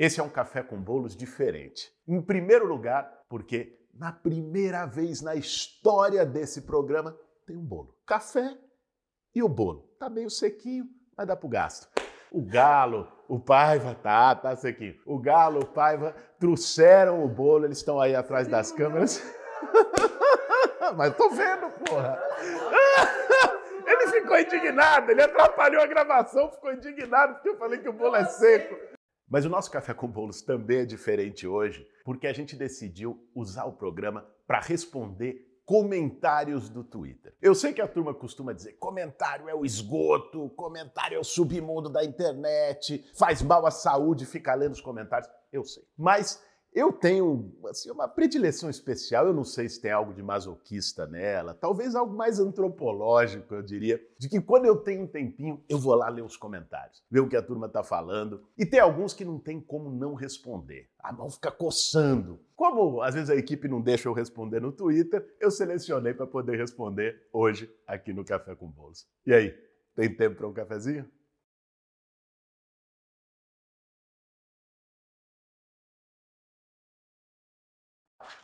Esse é um café com bolos diferente. Em primeiro lugar, porque na primeira vez na história desse programa tem um bolo. Café e o bolo. Tá meio sequinho, mas dá pro gasto. O Galo, o Paiva, tá, tá sequinho. O Galo, o Paiva trouxeram o bolo, eles estão aí atrás das câmeras. mas tô vendo, porra. Ele ficou indignado, ele atrapalhou a gravação, ficou indignado porque eu falei que o bolo é seco. Mas o nosso Café com Bolos também é diferente hoje, porque a gente decidiu usar o programa para responder comentários do Twitter. Eu sei que a turma costuma dizer comentário é o esgoto, comentário é o submundo da internet, faz mal à saúde ficar lendo os comentários. Eu sei. Mas eu tenho assim, uma predileção especial, eu não sei se tem algo de masoquista nela, talvez algo mais antropológico, eu diria, de que quando eu tenho um tempinho, eu vou lá ler os comentários, ver o que a turma está falando. E tem alguns que não tem como não responder. A mão fica coçando. Como às vezes a equipe não deixa eu responder no Twitter, eu selecionei para poder responder hoje aqui no Café com Bolsa. E aí, tem tempo para um cafezinho?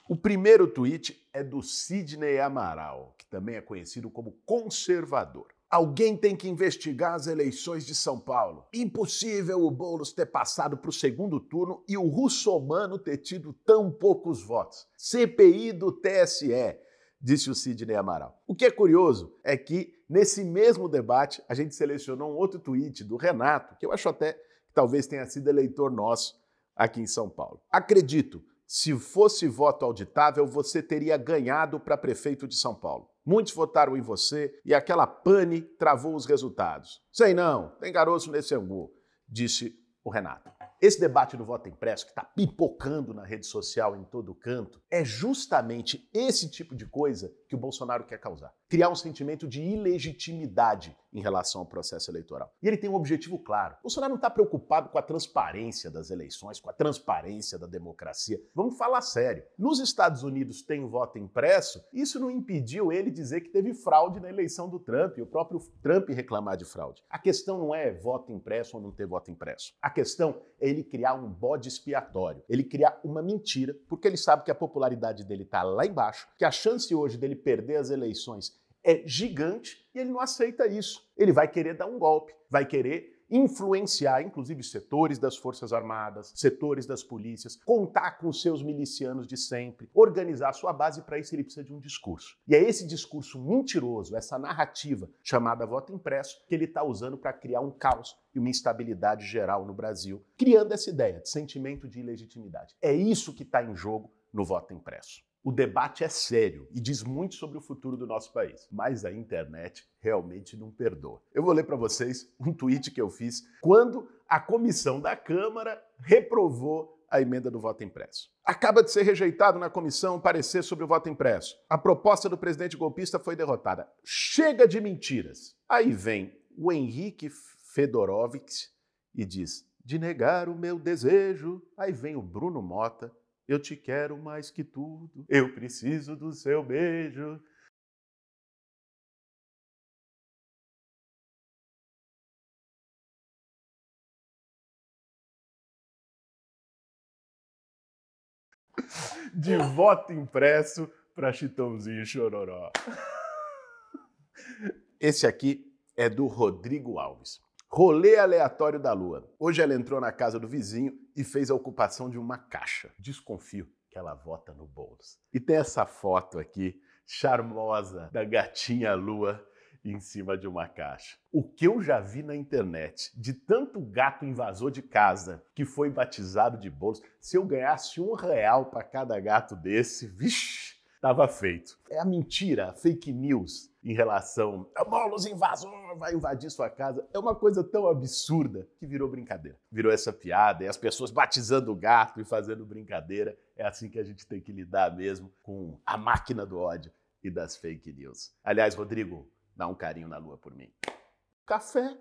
O primeiro tweet é do Sidney Amaral, que também é conhecido como conservador. Alguém tem que investigar as eleições de São Paulo. Impossível o Boulos ter passado para o segundo turno e o russomano ter tido tão poucos votos. CPI do TSE, disse o Sidney Amaral. O que é curioso é que, nesse mesmo debate, a gente selecionou um outro tweet do Renato, que eu acho até que talvez tenha sido eleitor nosso aqui em São Paulo. Acredito, se fosse voto auditável, você teria ganhado para prefeito de São Paulo. Muitos votaram em você e aquela pane travou os resultados. Sei não, tem garoto nesse angu, disse o Renato. Esse debate do voto impresso, que está pipocando na rede social em todo canto, é justamente esse tipo de coisa que o Bolsonaro quer causar. Criar um sentimento de ilegitimidade em relação ao processo eleitoral. E ele tem um objetivo claro. O Bolsonaro não está preocupado com a transparência das eleições, com a transparência da democracia. Vamos falar sério. Nos Estados Unidos tem voto impresso, isso não impediu ele dizer que teve fraude na eleição do Trump e o próprio Trump reclamar de fraude. A questão não é voto impresso ou não ter voto impresso. A questão é ele criar um bode expiatório, ele criar uma mentira, porque ele sabe que a popularidade dele está lá embaixo, que a chance hoje dele perder as eleições é gigante e ele não aceita isso. Ele vai querer dar um golpe, vai querer influenciar, inclusive, setores das Forças Armadas, setores das polícias, contar com os seus milicianos de sempre, organizar sua base, para isso ele precisa de um discurso. E é esse discurso mentiroso, essa narrativa chamada voto impresso, que ele está usando para criar um caos e uma instabilidade geral no Brasil, criando essa ideia de sentimento de ilegitimidade. É isso que está em jogo no voto impresso. O debate é sério e diz muito sobre o futuro do nosso país, mas a internet realmente não perdoa. Eu vou ler para vocês um tweet que eu fiz quando a comissão da Câmara reprovou a emenda do voto impresso. Acaba de ser rejeitado na comissão um parecer sobre o voto impresso. A proposta do presidente golpista foi derrotada. Chega de mentiras. Aí vem o Henrique Fedorovic e diz: de negar o meu desejo. Aí vem o Bruno Mota eu te quero mais que tudo, eu preciso do seu beijo. De voto impresso para Chitãozinho Chororó. Esse aqui é do Rodrigo Alves. Rolê aleatório da lua. Hoje ela entrou na casa do vizinho e fez a ocupação de uma caixa. Desconfio que ela vota no Boulos. E tem essa foto aqui, charmosa, da gatinha lua em cima de uma caixa. O que eu já vi na internet de tanto gato invasor de casa que foi batizado de Boulos, se eu ganhasse um real para cada gato desse, vixi, estava feito. É a mentira, a fake news em relação a bolos invasor vai invadir sua casa. É uma coisa tão absurda que virou brincadeira. Virou essa piada e as pessoas batizando o gato e fazendo brincadeira. É assim que a gente tem que lidar mesmo com a máquina do ódio e das fake news. Aliás, Rodrigo, dá um carinho na lua por mim. Café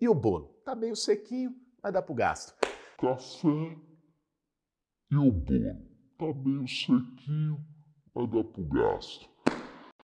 e o bolo. Tá meio sequinho, mas dá pro gasto. Café e o bolo. Tá meio sequinho, mas dá pro gasto.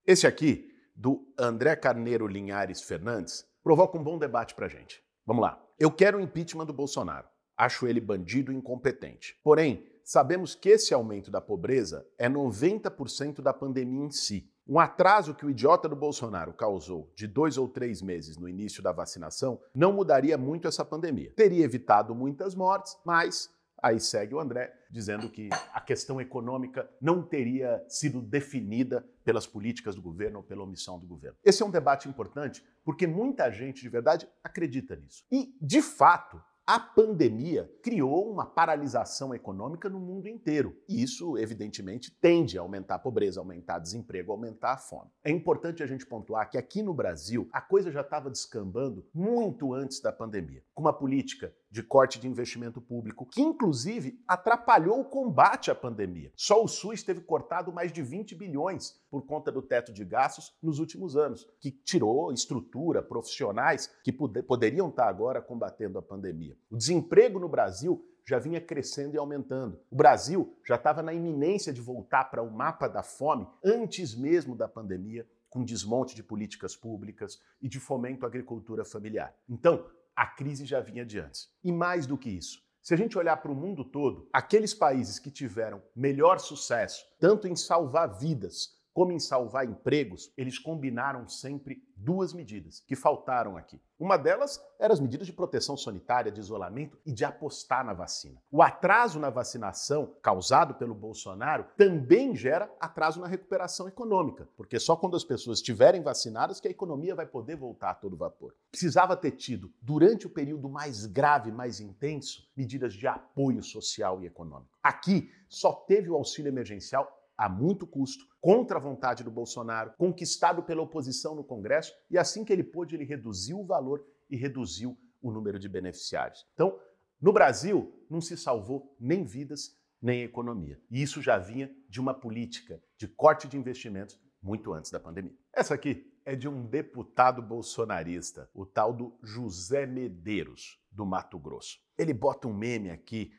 Esse aqui do André Carneiro Linhares Fernandes provoca um bom debate para gente. Vamos lá. Eu quero o impeachment do Bolsonaro. Acho ele bandido e incompetente. Porém, sabemos que esse aumento da pobreza é 90% da pandemia em si. Um atraso que o idiota do Bolsonaro causou de dois ou três meses no início da vacinação não mudaria muito essa pandemia. Teria evitado muitas mortes, mas Aí segue o André dizendo que a questão econômica não teria sido definida pelas políticas do governo ou pela omissão do governo. Esse é um debate importante porque muita gente de verdade acredita nisso. E, de fato, a pandemia criou uma paralisação econômica no mundo inteiro. E isso, evidentemente, tende a aumentar a pobreza, aumentar o desemprego, aumentar a fome. É importante a gente pontuar que aqui no Brasil a coisa já estava descambando muito antes da pandemia, com uma política de corte de investimento público, que inclusive atrapalhou o combate à pandemia. Só o SUS teve cortado mais de 20 bilhões por conta do teto de gastos nos últimos anos, que tirou estrutura, profissionais que poderiam estar agora combatendo a pandemia. O desemprego no Brasil já vinha crescendo e aumentando. O Brasil já estava na iminência de voltar para o mapa da fome antes mesmo da pandemia, com desmonte de políticas públicas e de fomento à agricultura familiar. Então, a crise já vinha de antes. E mais do que isso, se a gente olhar para o mundo todo, aqueles países que tiveram melhor sucesso, tanto em salvar vidas como em salvar empregos, eles combinaram sempre duas medidas que faltaram aqui. Uma delas era as medidas de proteção sanitária, de isolamento e de apostar na vacina. O atraso na vacinação causado pelo Bolsonaro também gera atraso na recuperação econômica, porque só quando as pessoas estiverem vacinadas que a economia vai poder voltar a todo vapor. Precisava ter tido, durante o período mais grave, mais intenso, medidas de apoio social e econômico. Aqui só teve o auxílio emergencial a muito custo, contra a vontade do Bolsonaro, conquistado pela oposição no Congresso, e assim que ele pôde, ele reduziu o valor e reduziu o número de beneficiários. Então, no Brasil, não se salvou nem vidas, nem economia. E isso já vinha de uma política de corte de investimentos muito antes da pandemia. Essa aqui é de um deputado bolsonarista, o tal do José Medeiros, do Mato Grosso. Ele bota um meme aqui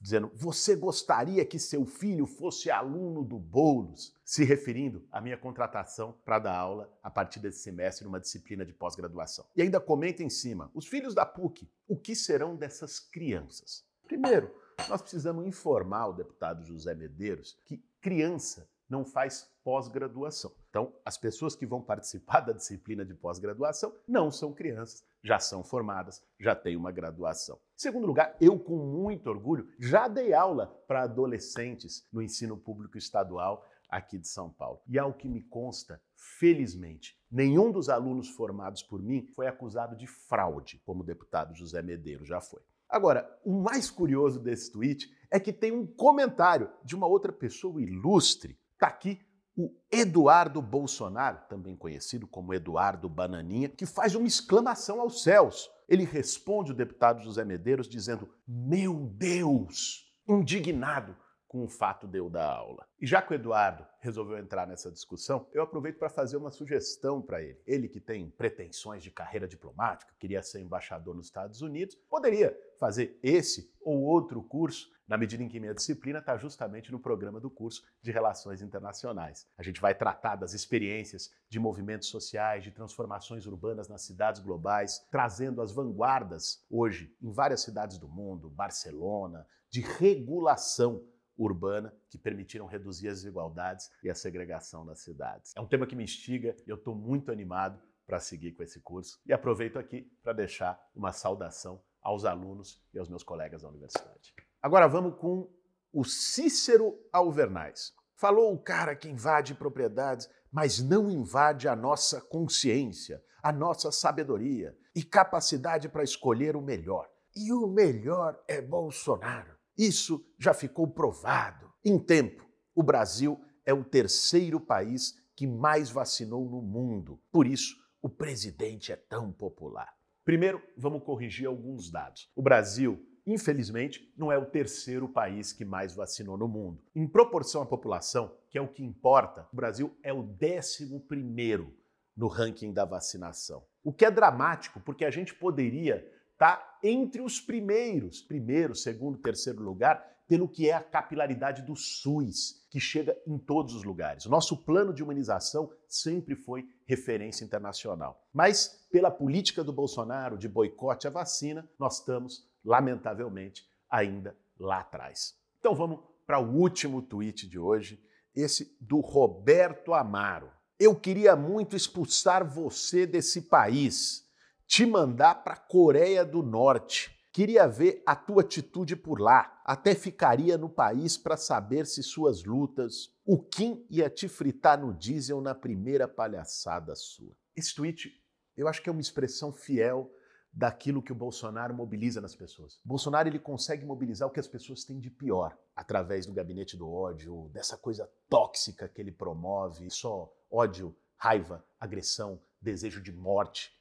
dizendo: Você gostaria que seu filho fosse aluno do Boulos? Se referindo à minha contratação para dar aula a partir desse semestre numa disciplina de pós-graduação. E ainda comenta em cima: os filhos da PUC, o que serão dessas crianças? Primeiro, nós precisamos informar o deputado José Medeiros que criança não faz pós-graduação. Então, as pessoas que vão participar da disciplina de pós-graduação não são crianças, já são formadas, já têm uma graduação. Em segundo lugar, eu, com muito orgulho, já dei aula para adolescentes no ensino público estadual aqui de São Paulo. E ao que me consta, felizmente, nenhum dos alunos formados por mim foi acusado de fraude, como o deputado José Medeiros já foi. Agora, o mais curioso desse tweet é que tem um comentário de uma outra pessoa ilustre Está aqui o Eduardo Bolsonaro, também conhecido como Eduardo Bananinha, que faz uma exclamação aos céus. Ele responde o deputado José Medeiros dizendo: Meu Deus! Indignado com o fato de eu dar aula. E já que o Eduardo resolveu entrar nessa discussão, eu aproveito para fazer uma sugestão para ele. Ele que tem pretensões de carreira diplomática, queria ser embaixador nos Estados Unidos, poderia fazer esse ou outro curso, na medida em que minha disciplina está justamente no programa do curso de Relações Internacionais. A gente vai tratar das experiências de movimentos sociais, de transformações urbanas nas cidades globais, trazendo as vanguardas hoje em várias cidades do mundo, Barcelona, de regulação urbana que permitiram reduzir as desigualdades e a segregação nas cidades. É um tema que me instiga e eu estou muito animado para seguir com esse curso. E aproveito aqui para deixar uma saudação aos alunos e aos meus colegas da universidade. Agora vamos com o Cícero Alvernais. Falou o cara que invade propriedades, mas não invade a nossa consciência, a nossa sabedoria e capacidade para escolher o melhor. E o melhor é Bolsonaro. Isso já ficou provado. Em tempo, o Brasil é o terceiro país que mais vacinou no mundo. Por isso, o presidente é tão popular. Primeiro, vamos corrigir alguns dados. O Brasil, infelizmente, não é o terceiro país que mais vacinou no mundo. Em proporção à população, que é o que importa, o Brasil é o décimo primeiro no ranking da vacinação. O que é dramático, porque a gente poderia está entre os primeiros, primeiro, segundo, terceiro lugar, pelo que é a capilaridade do SUS, que chega em todos os lugares. O nosso plano de humanização sempre foi referência internacional. Mas, pela política do Bolsonaro de boicote à vacina, nós estamos lamentavelmente, ainda lá atrás. Então vamos para o último tweet de hoje, esse do Roberto Amaro. Eu queria muito expulsar você desse país, te mandar para a Coreia do Norte. Queria ver a tua atitude por lá. Até ficaria no país para saber se suas lutas. O Kim ia te fritar no diesel na primeira palhaçada sua. Esse tweet, eu acho que é uma expressão fiel daquilo que o Bolsonaro mobiliza nas pessoas. Bolsonaro ele consegue mobilizar o que as pessoas têm de pior através do gabinete do ódio, dessa coisa tóxica que ele promove, só ódio, raiva, agressão, desejo de morte.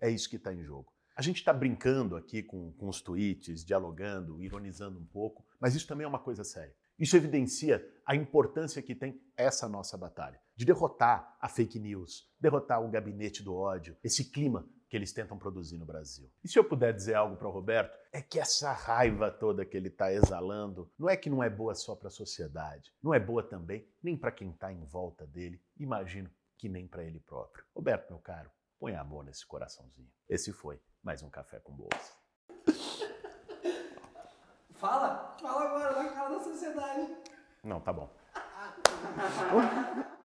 É isso que está em jogo. A gente está brincando aqui com, com os tweets, dialogando, ironizando um pouco, mas isso também é uma coisa séria. Isso evidencia a importância que tem essa nossa batalha de derrotar a fake news, derrotar o gabinete do ódio, esse clima que eles tentam produzir no Brasil. E se eu puder dizer algo para o Roberto, é que essa raiva toda que ele está exalando não é que não é boa só para a sociedade, não é boa também nem para quem está em volta dele, imagino que nem para ele próprio. Roberto, meu caro, põe amor nesse coraçãozinho. Esse foi mais um Café com Bolsa. Fala, fala agora, na cara da sociedade. Não, tá bom.